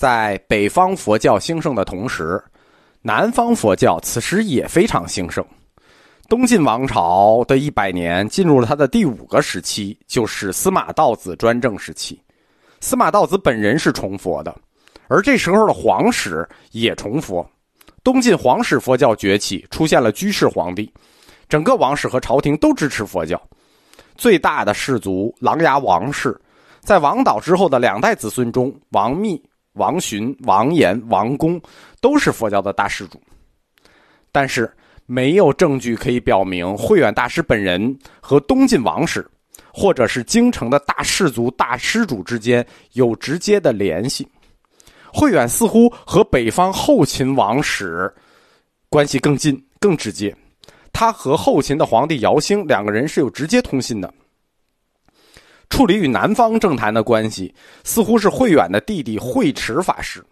在北方佛教兴盛的同时，南方佛教此时也非常兴盛。东晋王朝的一百年进入了它的第五个时期，就是司马道子专政时期。司马道子本人是崇佛的，而这时候的皇室也崇佛。东晋皇室佛教崛起，出现了居士皇帝，整个王室和朝廷都支持佛教。最大的氏族琅琊王氏，在王导之后的两代子孙中，王密、王寻、王延、王公都是佛教的大施主。但是没有证据可以表明慧远大师本人和东晋王室，或者是京城的大氏族大施主之间有直接的联系。慧远似乎和北方后秦王室关系更近、更直接。他和后秦的皇帝姚兴两个人是有直接通信的。处理与南方政坛的关系，似乎是慧远的弟弟慧持法师。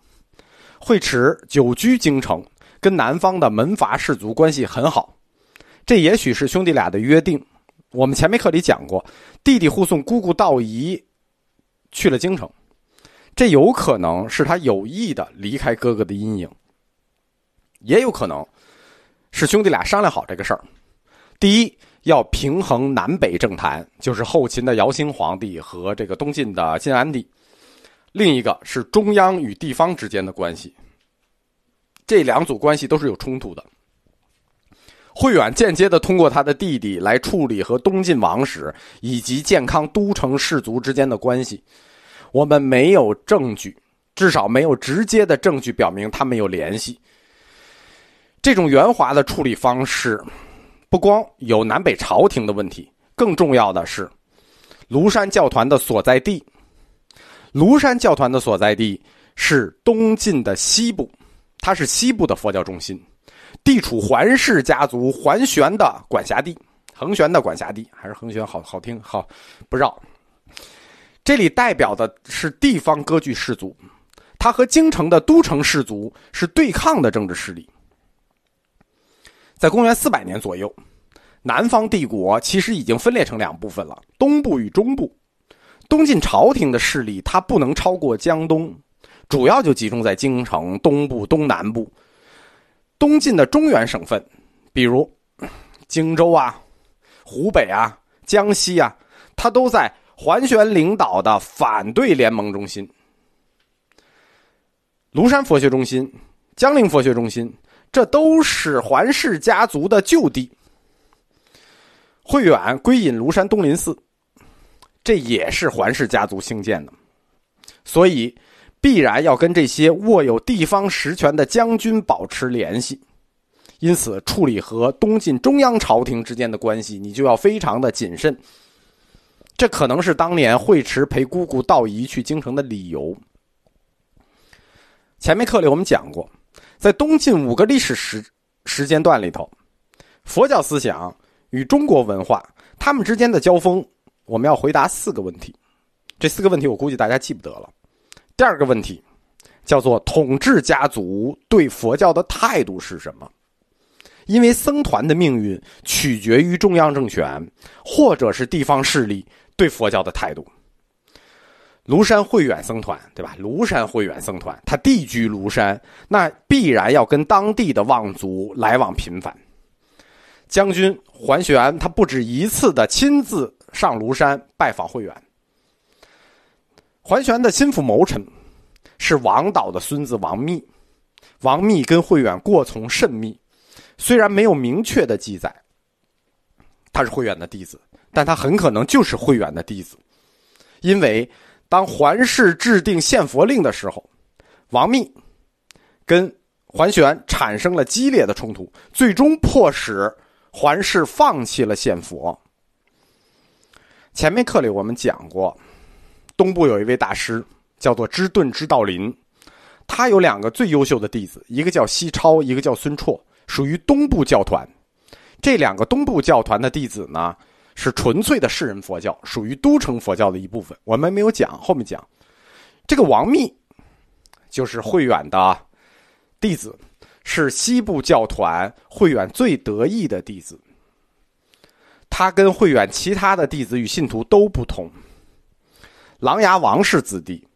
慧持久居京城，跟南方的门阀士族关系很好。这也许是兄弟俩的约定。我们前面课里讲过，弟弟护送姑姑道仪去了京城。这有可能是他有意的离开哥哥的阴影，也有可能是兄弟俩商量好这个事儿。第一，要平衡南北政坛，就是后秦的姚兴皇帝和这个东晋的晋安帝；另一个是中央与地方之间的关系。这两组关系都是有冲突的。慧远间接的通过他的弟弟来处理和东晋王室以及健康都城士族之间的关系。我们没有证据，至少没有直接的证据表明他们有联系。这种圆滑的处理方式，不光有南北朝廷的问题，更重要的是，庐山教团的所在地。庐山教团的所在地是东晋的西部，它是西部的佛教中心，地处桓氏家族桓玄的管辖地，桓玄的管辖地，还是桓玄好好听好不绕。这里代表的是地方割据氏族，他和京城的都城氏族是对抗的政治势力。在公元四百年左右，南方帝国其实已经分裂成两部分了，东部与中部。东晋朝廷的势力它不能超过江东，主要就集中在京城东部、东南部。东晋的中原省份，比如荆州啊、湖北啊、江西啊，它都在。桓玄领导的反对联盟中心，庐山佛学中心、江陵佛学中心，这都是桓氏家族的旧地。慧远归隐庐山东林寺，这也是桓氏家族兴建的，所以必然要跟这些握有地方实权的将军保持联系。因此，处理和东晋中央朝廷之间的关系，你就要非常的谨慎。这可能是当年惠池陪姑姑道仪去京城的理由。前面课里我们讲过，在东晋五个历史时时间段里头，佛教思想与中国文化他们之间的交锋，我们要回答四个问题。这四个问题我估计大家记不得了。第二个问题叫做统治家族对佛教的态度是什么？因为僧团的命运取决于中央政权或者是地方势力。对佛教的态度，庐山慧远僧团，对吧？庐山慧远僧团，他地居庐山，那必然要跟当地的望族来往频繁。将军桓玄，他不止一次的亲自上庐山拜访慧远。桓玄的心腹谋臣是王导的孙子王密，王密跟慧远过从甚密，虽然没有明确的记载，他是慧远的弟子。但他很可能就是慧远的弟子，因为当桓氏制定献佛令的时候，王密跟桓玄产生了激烈的冲突，最终迫使桓氏放弃了献佛。前面课里我们讲过，东部有一位大师叫做知顿知道林，他有两个最优秀的弟子，一个叫西超，一个叫孙绰，属于东部教团。这两个东部教团的弟子呢？是纯粹的士人佛教，属于都城佛教的一部分。我们没有讲，后面讲。这个王密就是慧远的弟子，是西部教团慧远最得意的弟子。他跟慧远其他的弟子与信徒都不同。琅琊王氏子弟，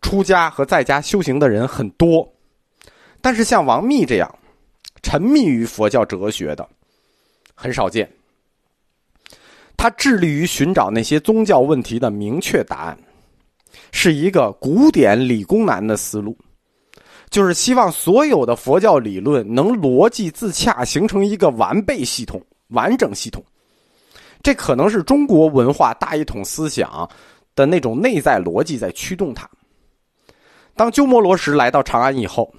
出家和在家修行的人很多，但是像王密这样沉迷于佛教哲学的很少见。他致力于寻找那些宗教问题的明确答案，是一个古典理工男的思路，就是希望所有的佛教理论能逻辑自洽，形成一个完备系统、完整系统。这可能是中国文化大一统思想的那种内在逻辑在驱动他。当鸠摩罗什来到长安以后，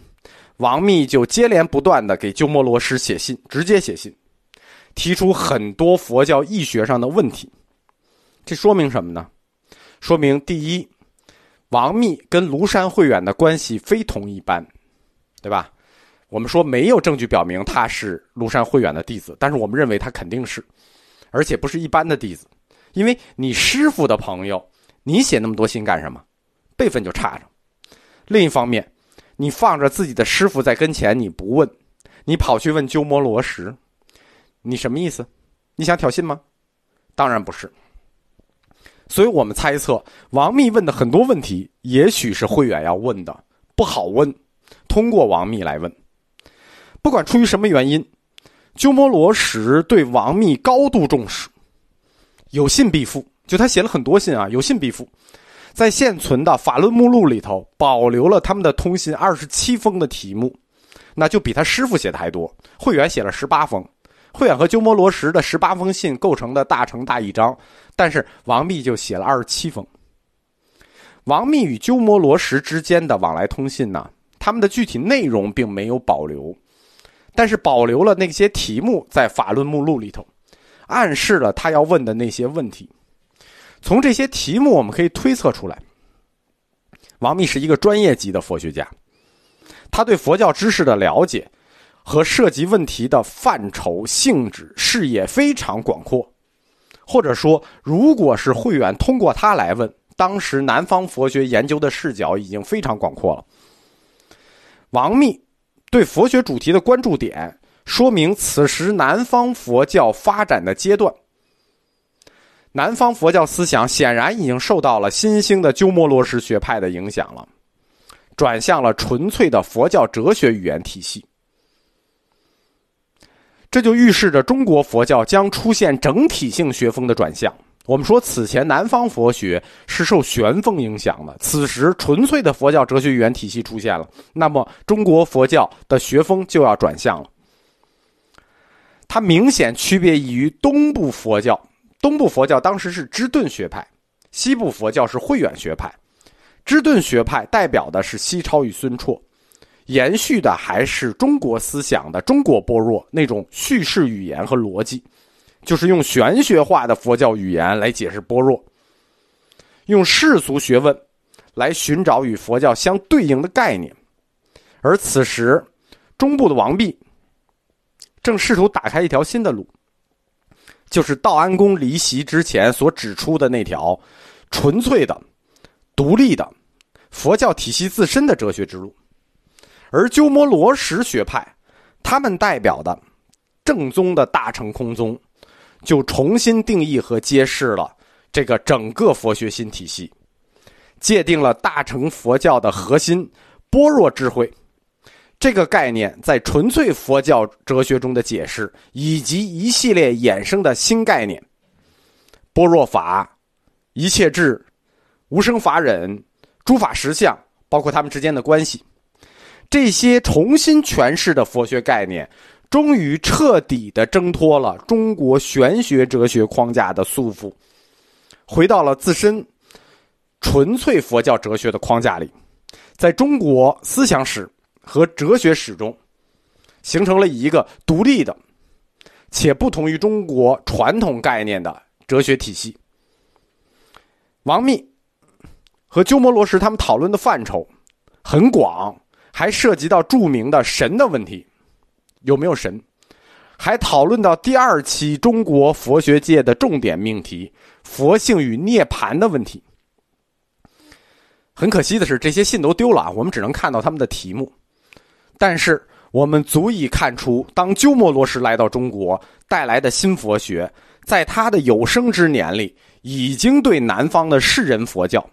王密就接连不断的给鸠摩罗什写信，直接写信，提出很多佛教义学上的问题。这说明什么呢？说明第一，王密跟庐山慧远的关系非同一般，对吧？我们说没有证据表明他是庐山慧远的弟子，但是我们认为他肯定是。而且不是一般的弟子，因为你师傅的朋友，你写那么多信干什么？辈分就差着。另一方面，你放着自己的师傅在跟前，你不问，你跑去问鸠摩罗什，你什么意思？你想挑衅吗？当然不是。所以我们猜测，王密问的很多问题，也许是慧远要问的，不好问，通过王密来问。不管出于什么原因。鸠摩罗什对王密高度重视，有信必复。就他写了很多信啊，有信必复。在现存的法论目录里头，保留了他们的通信二十七封的题目，那就比他师傅写的还多。慧远写了十八封，慧远和鸠摩罗什的十八封信构成的大乘大义章，但是王密就写了二十七封。王密与鸠摩罗什之间的往来通信呢，他们的具体内容并没有保留。但是保留了那些题目在法论目录里头，暗示了他要问的那些问题。从这些题目，我们可以推测出来，王密是一个专业级的佛学家，他对佛教知识的了解和涉及问题的范畴、性质、视野非常广阔。或者说，如果是会员通过他来问，当时南方佛学研究的视角已经非常广阔了。王密。对佛学主题的关注点，说明此时南方佛教发展的阶段。南方佛教思想显然已经受到了新兴的鸠摩罗什学派的影响了，转向了纯粹的佛教哲学语言体系。这就预示着中国佛教将出现整体性学风的转向。我们说，此前南方佛学是受玄风影响的，此时纯粹的佛教哲学语言体系出现了，那么中国佛教的学风就要转向了。它明显区别于东部佛教，东部佛教当时是支顿学派，西部佛教是慧远学派。支顿学派代表的是西超与孙绰，延续的还是中国思想的中国般若那种叙事语言和逻辑。就是用玄学化的佛教语言来解释般若，用世俗学问来寻找与佛教相对应的概念，而此时中部的王弼正试图打开一条新的路，就是道安公离席之前所指出的那条纯粹的、独立的佛教体系自身的哲学之路，而鸠摩罗什学派他们代表的正宗的大乘空宗。就重新定义和揭示了这个整个佛学新体系，界定了大乘佛教的核心般若智慧这个概念在纯粹佛教哲学中的解释，以及一系列衍生的新概念——般若法、一切智、无生法忍、诸法实相，包括他们之间的关系，这些重新诠释的佛学概念。终于彻底的挣脱了中国玄学哲学框架的束缚，回到了自身纯粹佛教哲学的框架里，在中国思想史和哲学史中，形成了一个独立的且不同于中国传统概念的哲学体系。王密和鸠摩罗什他们讨论的范畴很广，还涉及到著名的神的问题。有没有神？还讨论到第二期中国佛学界的重点命题——佛性与涅槃的问题。很可惜的是，这些信都丢了啊！我们只能看到他们的题目。但是，我们足以看出，当鸠摩罗什来到中国带来的新佛学，在他的有生之年里，已经对南方的世人佛教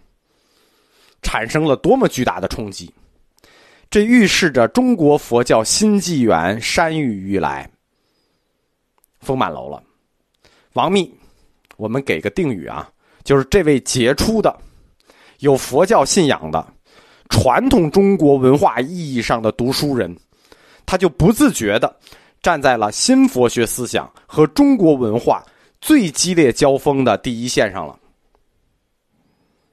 产生了多么巨大的冲击！这预示着中国佛教新纪元山雨欲来，风满楼了。王密，我们给个定语啊，就是这位杰出的、有佛教信仰的、传统中国文化意义上的读书人，他就不自觉的站在了新佛学思想和中国文化最激烈交锋的第一线上了。